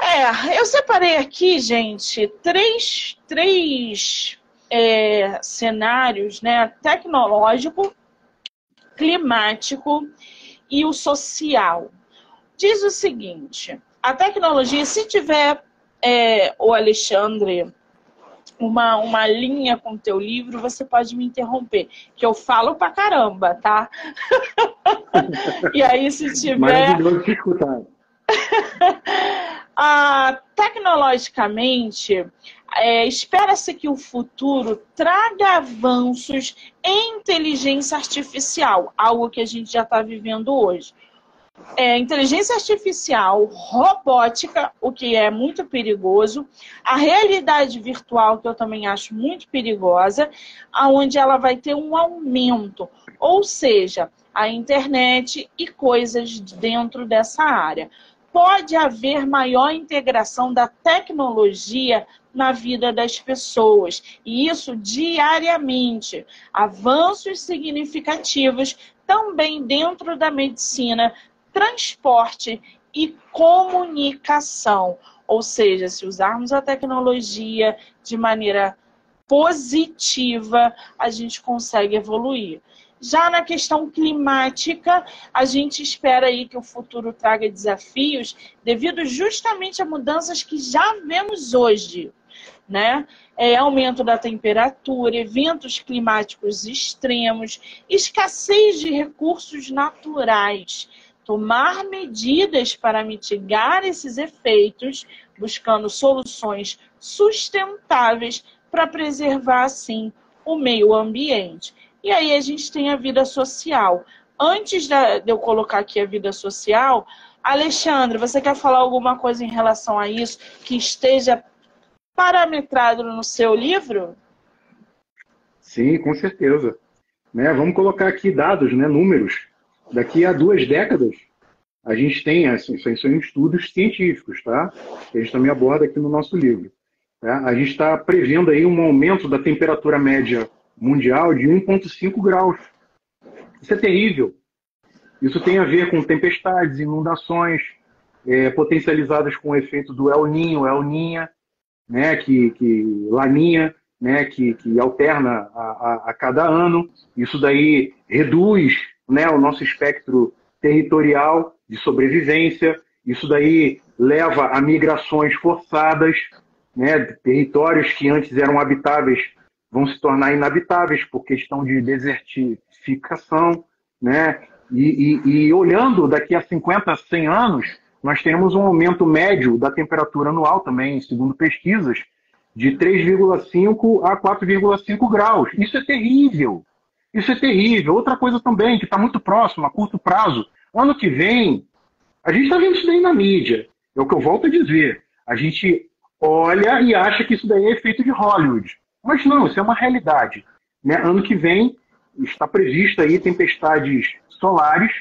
É, eu separei aqui, gente, três, três é, cenários, né? Tecnológico, climático e o social. Diz o seguinte: a tecnologia, se tiver é, o Alexandre uma, uma linha com o teu livro, você pode me interromper, que eu falo pra caramba, tá? e aí, se tiver. Maravilhoso escutar. ah, tecnologicamente, é, espera-se que o futuro traga avanços em inteligência artificial, algo que a gente já está vivendo hoje é, inteligência artificial, robótica, o que é muito perigoso, a realidade virtual, que eu também acho muito perigosa, aonde ela vai ter um aumento, ou seja, a internet e coisas dentro dessa área. Pode haver maior integração da tecnologia na vida das pessoas, e isso diariamente. Avanços significativos também dentro da medicina, transporte e comunicação. Ou seja, se usarmos a tecnologia de maneira positiva, a gente consegue evoluir. Já na questão climática, a gente espera aí que o futuro traga desafios devido justamente a mudanças que já vemos hoje, né? É, aumento da temperatura, eventos climáticos extremos, escassez de recursos naturais, tomar medidas para mitigar esses efeitos, buscando soluções sustentáveis para preservar, assim, o meio ambiente. E aí a gente tem a vida social. Antes de eu colocar aqui a vida social, Alexandre, você quer falar alguma coisa em relação a isso que esteja parametrado no seu livro? Sim, com certeza. Né? Vamos colocar aqui dados, né? números. Daqui a duas décadas, a gente tem, assim, são estudos científicos, tá? Que a gente também aborda aqui no nosso livro. Tá? A gente está prevendo aí um aumento da temperatura média mundial de 1,5 graus. Isso é terrível. Isso tem a ver com tempestades, inundações, é, potencializadas com o efeito do El Ninho, El Ninha, né, que, que Laninha, né, que, que alterna a, a, a cada ano. Isso daí reduz né, o nosso espectro territorial de sobrevivência. Isso daí leva a migrações forçadas, né, territórios que antes eram habitáveis vão se tornar inabitáveis por questão de desertificação, né? E, e, e, olhando daqui a 50, 100 anos, nós temos um aumento médio da temperatura anual também, segundo pesquisas, de 3,5 a 4,5 graus. Isso é terrível. Isso é terrível. Outra coisa também, que está muito próximo, a curto prazo. Ano que vem, a gente está vendo isso daí na mídia. É o que eu volto a dizer. A gente olha e acha que isso daí é efeito de Hollywood. Mas não, isso é uma realidade. Né? Ano que vem está prevista aí tempestades solares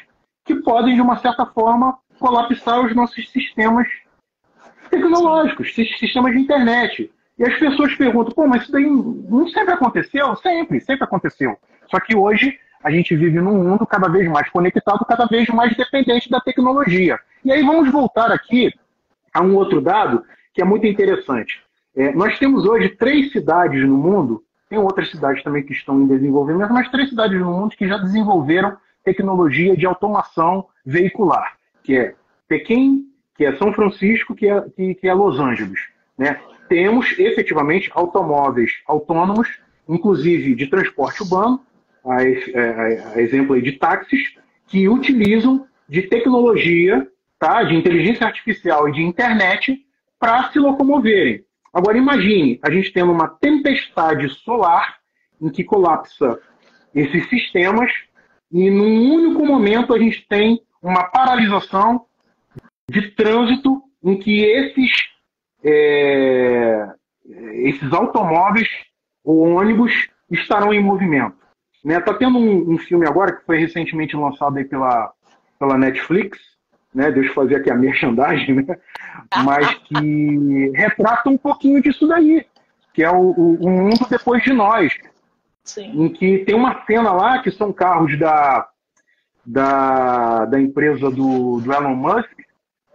que podem, de uma certa forma, colapsar os nossos sistemas tecnológicos, sistemas de internet. E as pessoas perguntam, pô, mas isso daí não sempre aconteceu? Sempre, sempre aconteceu. Só que hoje a gente vive num mundo cada vez mais conectado, cada vez mais dependente da tecnologia. E aí vamos voltar aqui a um outro dado que é muito interessante. É, nós temos hoje três cidades no mundo, tem outras cidades também que estão em desenvolvimento, mas três cidades no mundo que já desenvolveram tecnologia de automação veicular, que é Pequim, que é São Francisco, que é, que, que é Los Angeles. Né? Temos efetivamente automóveis autônomos, inclusive de transporte urbano, a, a, a exemplo de táxis, que utilizam de tecnologia, tá, de inteligência artificial e de internet para se locomoverem. Agora imagine a gente tendo uma tempestade solar em que colapsa esses sistemas e num único momento a gente tem uma paralisação de trânsito em que esses, é, esses automóveis ou ônibus estarão em movimento. Está né? Tá tendo um, um, filme agora que foi recentemente lançado aí pela, pela Netflix, né? Deixa eu fazer aqui a merchandising, né? Mas que retrata um pouquinho disso daí, que é o, o, o mundo depois de nós. Sim. Em que tem uma cena lá que são carros da, da, da empresa do, do Elon Musk,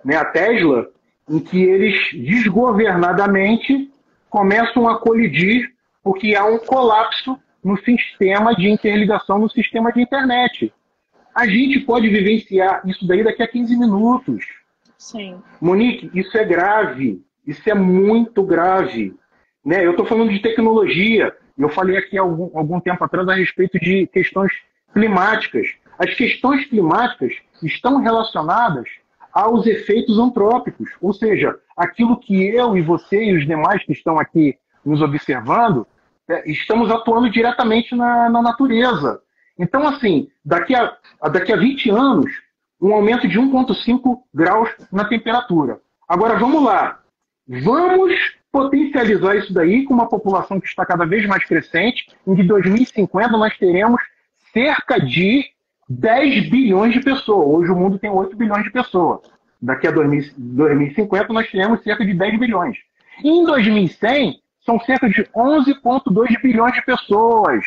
né, a Tesla, em que eles desgovernadamente começam a colidir porque há um colapso no sistema de interligação, no sistema de internet. A gente pode vivenciar isso daí daqui a 15 minutos. Sim. Monique, isso é grave. Isso é muito grave. Né? Eu estou falando de tecnologia. Eu falei aqui algum, algum tempo atrás a respeito de questões climáticas. As questões climáticas estão relacionadas aos efeitos antrópicos, ou seja, aquilo que eu e você e os demais que estão aqui nos observando, é, estamos atuando diretamente na, na, natureza. Então, assim, daqui a, daqui a 20 anos, um aumento de 1,5 graus na temperatura. Agora, vamos lá. Vamos potencializar isso daí com uma população que está cada vez mais crescente. Em 2050, nós teremos cerca de 10 bilhões de pessoas. Hoje o mundo tem 8 bilhões de pessoas. Daqui a 2050 nós teremos cerca de 10 bilhões. E em 2100 são cerca de 11,2 bilhões de pessoas.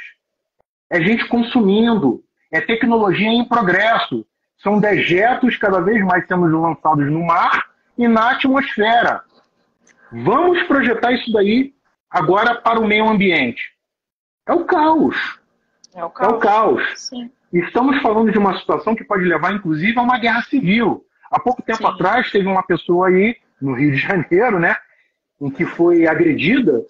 É gente consumindo, é tecnologia em progresso. São dejetos cada vez mais sendo lançados no mar e na atmosfera. Vamos projetar isso daí agora para o meio ambiente. É o caos. É o caos. É o caos. Sim. Estamos falando de uma situação que pode levar, inclusive, a uma guerra civil. Há pouco tempo Sim. atrás, teve uma pessoa aí, no Rio de Janeiro, né, em que foi agredida,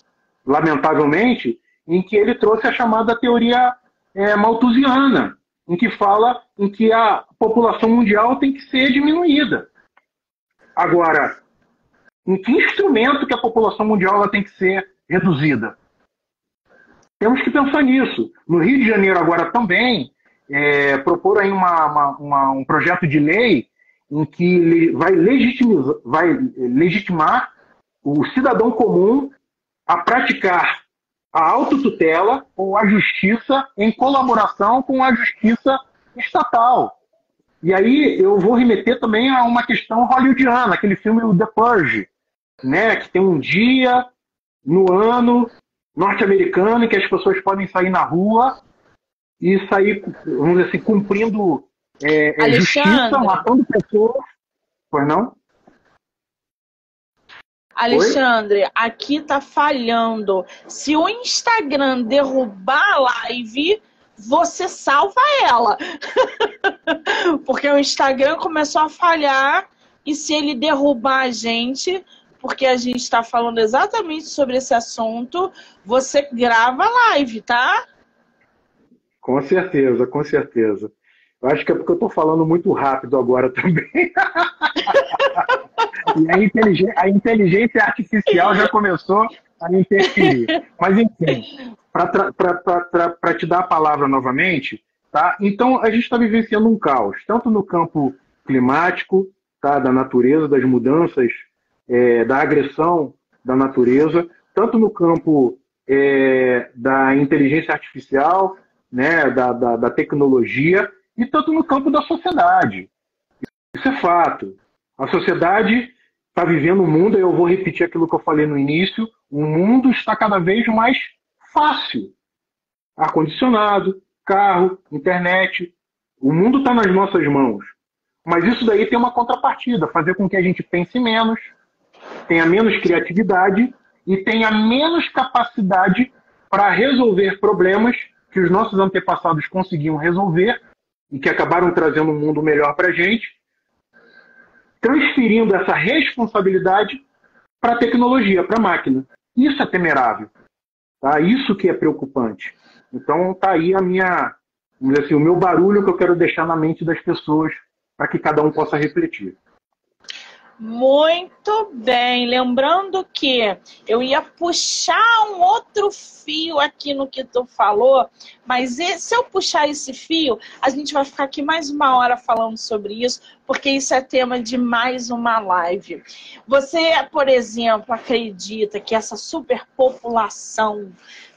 lamentavelmente, em que ele trouxe a chamada teoria é, malthusiana, em que fala em que a população mundial tem que ser diminuída. Agora, em que instrumento que a população mundial ela tem que ser reduzida? Temos que pensar nisso. No Rio de Janeiro agora também, é, propor aí uma, uma, uma, um projeto de lei em que vai, legitimizar, vai legitimar o cidadão comum a praticar a autotutela ou a justiça em colaboração com a justiça estatal. E aí eu vou remeter também a uma questão hollywoodiana, aquele filme The Purge, né, que tem um dia no ano norte-americano em que as pessoas podem sair na rua e sair, vamos dizer assim, cumprindo é, é justiça, matando pessoas. Pois não? Alexandre, Oi? aqui tá falhando. Se o Instagram derrubar a live, você salva ela. porque o Instagram começou a falhar e se ele derrubar a gente, porque a gente está falando exatamente sobre esse assunto, você grava a live, tá? Com certeza, com certeza. Eu acho que é porque eu estou falando muito rápido agora também. e a inteligência, a inteligência artificial já começou a interferir. Mas, enfim, para te dar a palavra novamente, tá? então a gente está vivenciando um caos, tanto no campo climático, tá? da natureza, das mudanças, é, da agressão da natureza, tanto no campo é, da inteligência artificial, né, da, da, da tecnologia e tanto no campo da sociedade. Isso é fato. A sociedade está vivendo um mundo, eu vou repetir aquilo que eu falei no início, o mundo está cada vez mais fácil. Ar-condicionado, carro, internet, o mundo está nas nossas mãos. Mas isso daí tem uma contrapartida, fazer com que a gente pense menos, tenha menos criatividade e tenha menos capacidade para resolver problemas que os nossos antepassados conseguiam resolver e que acabaram trazendo um mundo melhor para a gente, transferindo essa responsabilidade para a tecnologia, para a máquina. Isso é temerável. Tá? Isso que é preocupante. Então tá aí a minha, vamos dizer assim, o meu barulho que eu quero deixar na mente das pessoas para que cada um possa refletir. Muito bem. Lembrando que eu ia puxar um outro fio aqui no que tu falou, mas se eu puxar esse fio, a gente vai ficar aqui mais uma hora falando sobre isso, porque isso é tema de mais uma live. Você, por exemplo, acredita que essa superpopulação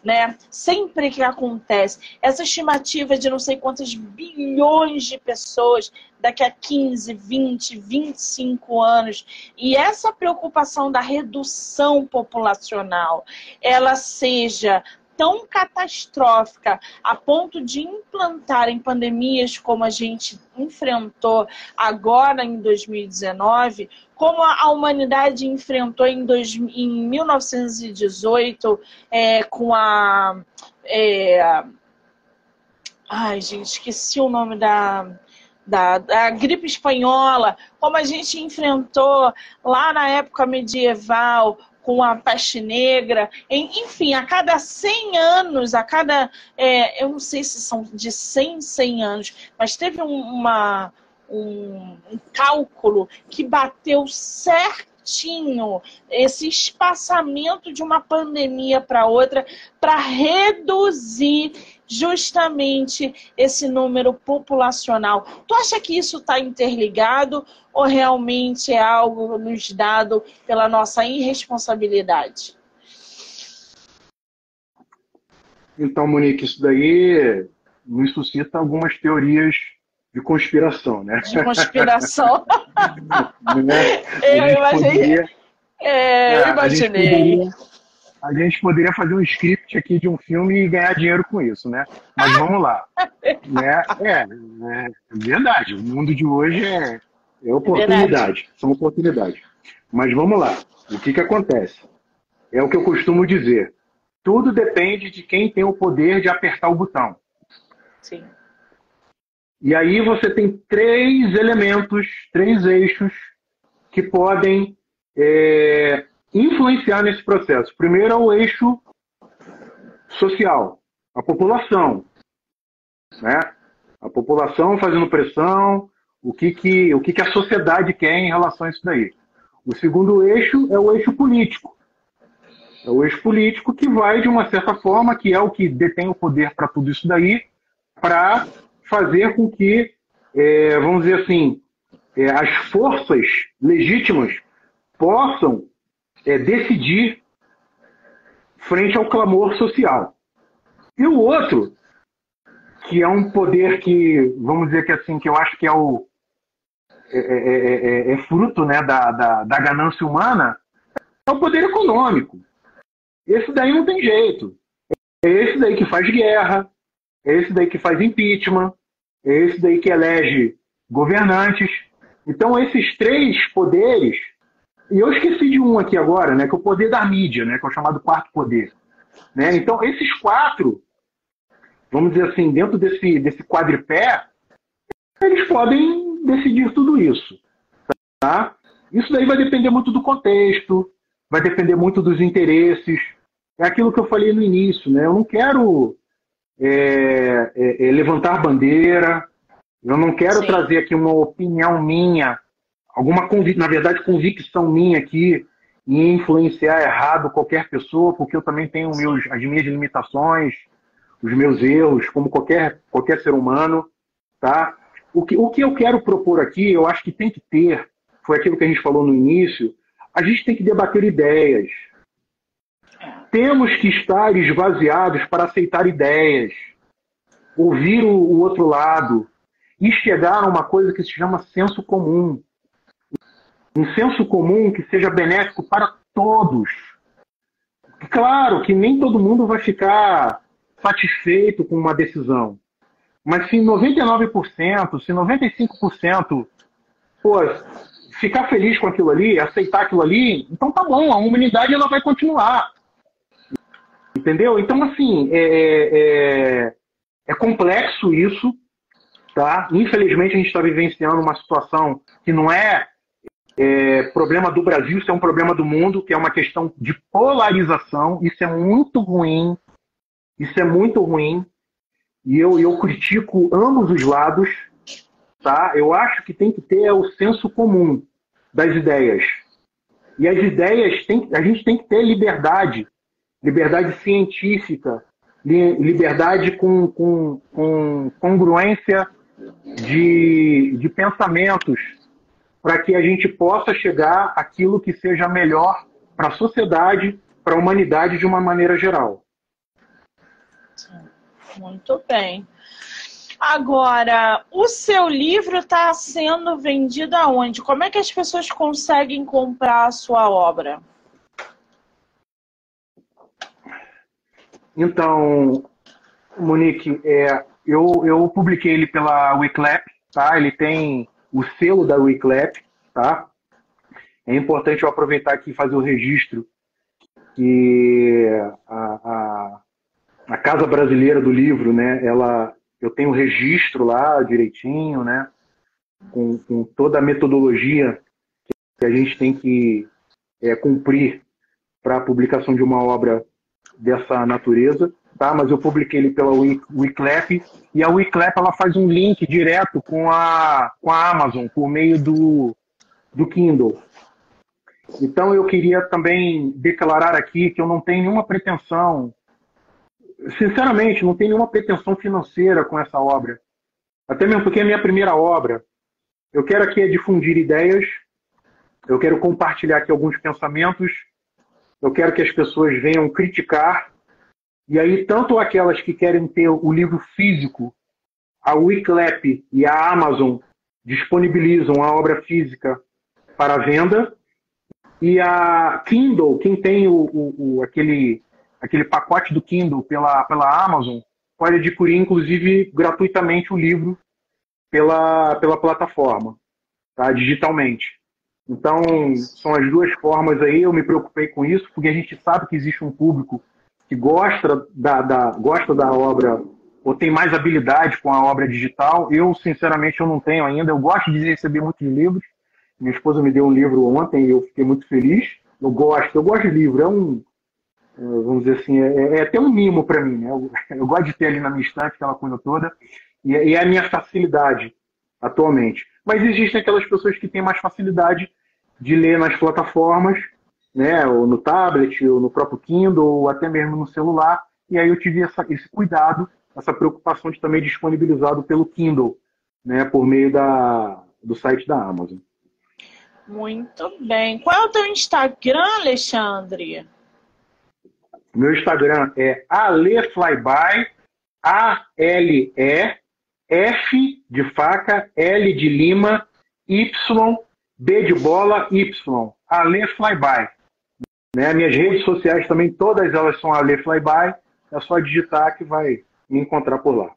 né? Sempre que acontece. Essa estimativa de não sei quantos bilhões de pessoas daqui a 15, 20, 25 anos. E essa preocupação da redução populacional, ela seja tão catastrófica a ponto de implantar em pandemias como a gente enfrentou agora em 2019, como a humanidade enfrentou em, dois, em 1918 é, com a. É, ai, gente, esqueci o nome da, da, da, gripe espanhola, como a gente enfrentou lá na época medieval com a peste negra, enfim, a cada 100 anos, a cada, é, eu não sei se são de 100 em 100 anos, mas teve um, uma, um, um cálculo que bateu certinho esse espaçamento de uma pandemia para outra para reduzir justamente esse número populacional. Tu acha que isso está interligado ou realmente é algo nos dado pela nossa irresponsabilidade? Então, Monique, isso daí nos suscita algumas teorias de conspiração, né? De conspiração. né? Eu imaginei. Poderia, é, eu imaginei a gente poderia fazer um script aqui de um filme e ganhar dinheiro com isso, né? Mas vamos lá. né? É, é, verdade. O mundo de hoje é, é oportunidade. São oportunidades. Mas vamos lá. O que, que acontece? É o que eu costumo dizer. Tudo depende de quem tem o poder de apertar o botão. Sim. E aí você tem três elementos, três eixos que podem é, influenciar nesse processo? Primeiro é o eixo social, a população. Né? A população fazendo pressão, o que, que, o que, que a sociedade quer em relação a isso daí. O segundo eixo é o eixo político. É o eixo político que vai, de uma certa forma, que é o que detém o poder para tudo isso daí, para fazer com que, é, vamos dizer assim, é, as forças legítimas possam é, decidir frente ao clamor social. E o outro, que é um poder que, vamos dizer que assim, que eu acho que é o é, é, é, é fruto né, da, da, da ganância humana, é o poder econômico. Esse daí não tem jeito. É esse daí que faz guerra, é esse daí que faz impeachment, é esse daí que elege governantes. Então, esses três poderes e eu esqueci de um aqui agora, né, que é o poder da mídia, né, que é o chamado quarto poder. Né? Então, esses quatro, vamos dizer assim, dentro desse, desse quadripé, eles podem decidir tudo isso. Tá? Isso daí vai depender muito do contexto, vai depender muito dos interesses. É aquilo que eu falei no início, né? Eu não quero é, é, é levantar bandeira, eu não quero Sim. trazer aqui uma opinião minha alguma na verdade convicção minha aqui em influenciar errado qualquer pessoa, porque eu também tenho meus, as minhas limitações, os meus erros, como qualquer, qualquer ser humano, tá? O que, o que eu quero propor aqui, eu acho que tem que ter, foi aquilo que a gente falou no início, a gente tem que debater ideias. Temos que estar esvaziados para aceitar ideias, ouvir o, o outro lado e chegar a uma coisa que se chama senso comum um senso comum que seja benéfico para todos. Claro que nem todo mundo vai ficar satisfeito com uma decisão, mas se 99%, se 95% pô, ficar feliz com aquilo ali, aceitar aquilo ali, então tá bom, a humanidade ela vai continuar. Entendeu? Então, assim, é, é, é, é complexo isso, tá? Infelizmente, a gente está vivenciando uma situação que não é é, problema do Brasil, isso é um problema do mundo, que é uma questão de polarização. Isso é muito ruim. Isso é muito ruim. E eu, eu critico ambos os lados. Tá? Eu acho que tem que ter o senso comum das ideias. E as ideias, tem, a gente tem que ter liberdade. Liberdade científica. Liberdade com, com, com congruência de, de pensamentos para que a gente possa chegar àquilo que seja melhor para a sociedade, para a humanidade de uma maneira geral. Muito bem. Agora, o seu livro está sendo vendido aonde? Como é que as pessoas conseguem comprar a sua obra? Então, Monique, é, eu, eu publiquei ele pela Wiclap, tá? Ele tem o selo da Wiclap, tá? É importante eu aproveitar aqui e fazer o registro que a, a, a, Casa Brasileira do Livro, né? Ela, eu tenho o registro lá direitinho, né? Com, com toda a metodologia que a gente tem que é, cumprir para a publicação de uma obra dessa natureza tá? Mas eu publiquei ele pela Wiclap e a Wiclap ela faz um link direto com a com a Amazon por meio do do Kindle. Então eu queria também declarar aqui que eu não tenho nenhuma pretensão, sinceramente, não tenho nenhuma pretensão financeira com essa obra. Até mesmo porque é a minha primeira obra. Eu quero aqui é difundir ideias, eu quero compartilhar aqui alguns pensamentos, eu quero que as pessoas venham criticar e aí, tanto aquelas que querem ter o livro físico, a Wiclap e a Amazon disponibilizam a obra física para venda. E a Kindle, quem tem o, o, o, aquele, aquele pacote do Kindle pela, pela Amazon, pode adquirir, inclusive, gratuitamente o livro pela, pela plataforma, tá? digitalmente. Então, são as duas formas aí. Eu me preocupei com isso, porque a gente sabe que existe um público que gosta da, da, gosta da obra ou tem mais habilidade com a obra digital. Eu, sinceramente, eu não tenho ainda. Eu gosto de receber muitos livros. Minha esposa me deu um livro ontem e eu fiquei muito feliz. Eu gosto, eu gosto de livro. É um, é, vamos dizer assim, é, é até um mimo para mim. Né? Eu, eu, gosto de ter ali na minha estante aquela coisa toda. E, e é a minha facilidade atualmente. Mas existem aquelas pessoas que têm mais facilidade de ler nas plataformas né, ou no tablet, ou no próprio Kindle, ou até mesmo no celular. E aí eu tive essa, esse cuidado, essa preocupação de também disponibilizado pelo Kindle, né, por meio da, do site da Amazon. Muito bem. Qual é o teu Instagram, Alexandre? Meu Instagram é aleflyby, A-L-E, F de faca, L de lima, Y, B de bola, Y. Aleflyby. Né? Minhas redes sociais também, todas elas são Ale Flyby. É só digitar que vai me encontrar por lá.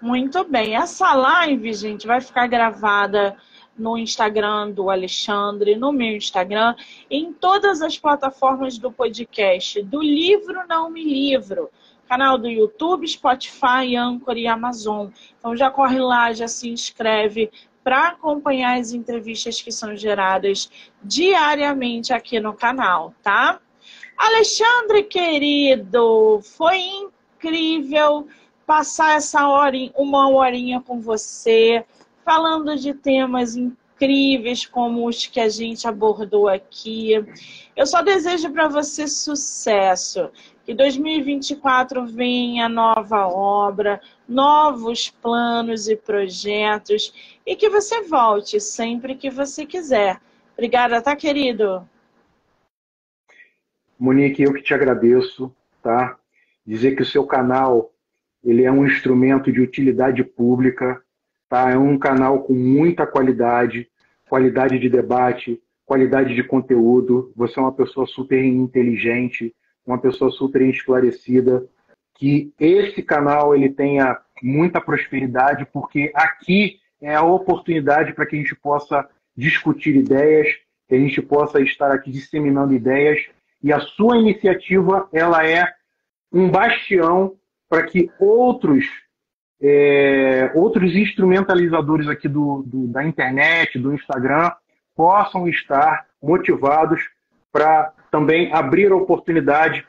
Muito bem. Essa live, gente, vai ficar gravada no Instagram do Alexandre, no meu Instagram, em todas as plataformas do podcast, do Livro Não Me Livro, canal do YouTube, Spotify, Anchor e Amazon. Então já corre lá, já se inscreve, para acompanhar as entrevistas que são geradas diariamente aqui no canal, tá? Alexandre, querido, foi incrível passar essa hora, uma horinha com você, falando de temas incríveis como os que a gente abordou aqui. Eu só desejo para você sucesso. Que 2024 venha nova obra, novos planos e projetos e que você volte sempre que você quiser. Obrigada, tá, querido? Monique, eu que te agradeço, tá? Dizer que o seu canal ele é um instrumento de utilidade pública, tá? É um canal com muita qualidade, qualidade de debate, qualidade de conteúdo. Você é uma pessoa super inteligente, uma pessoa super esclarecida, que esse canal ele tenha muita prosperidade, porque aqui é a oportunidade para que a gente possa discutir ideias, que a gente possa estar aqui disseminando ideias, e a sua iniciativa ela é um bastião para que outros é, outros instrumentalizadores aqui do, do, da internet, do Instagram, possam estar motivados para também abrir a oportunidade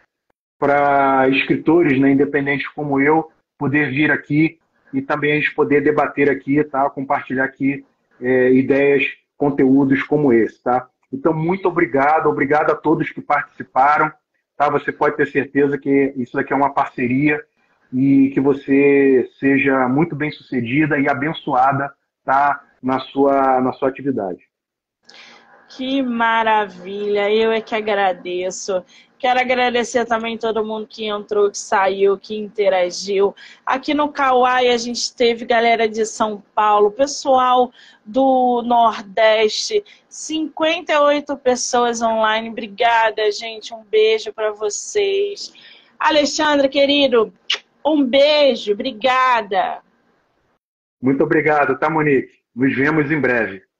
para escritores né, independentes como eu poder vir aqui e também a gente poder debater aqui, tá? compartilhar aqui é, ideias, conteúdos como esse. Tá? Então, muito obrigado, obrigado a todos que participaram. Tá? Você pode ter certeza que isso daqui é uma parceria e que você seja muito bem sucedida e abençoada tá? na, sua, na sua atividade. Que maravilha, eu é que agradeço. Quero agradecer também todo mundo que entrou, que saiu, que interagiu. Aqui no Kauai a gente teve galera de São Paulo, pessoal do Nordeste, 58 pessoas online. Obrigada, gente. Um beijo para vocês. Alexandre, querido, um beijo, obrigada. Muito obrigado, tá, Monique? Nos vemos em breve.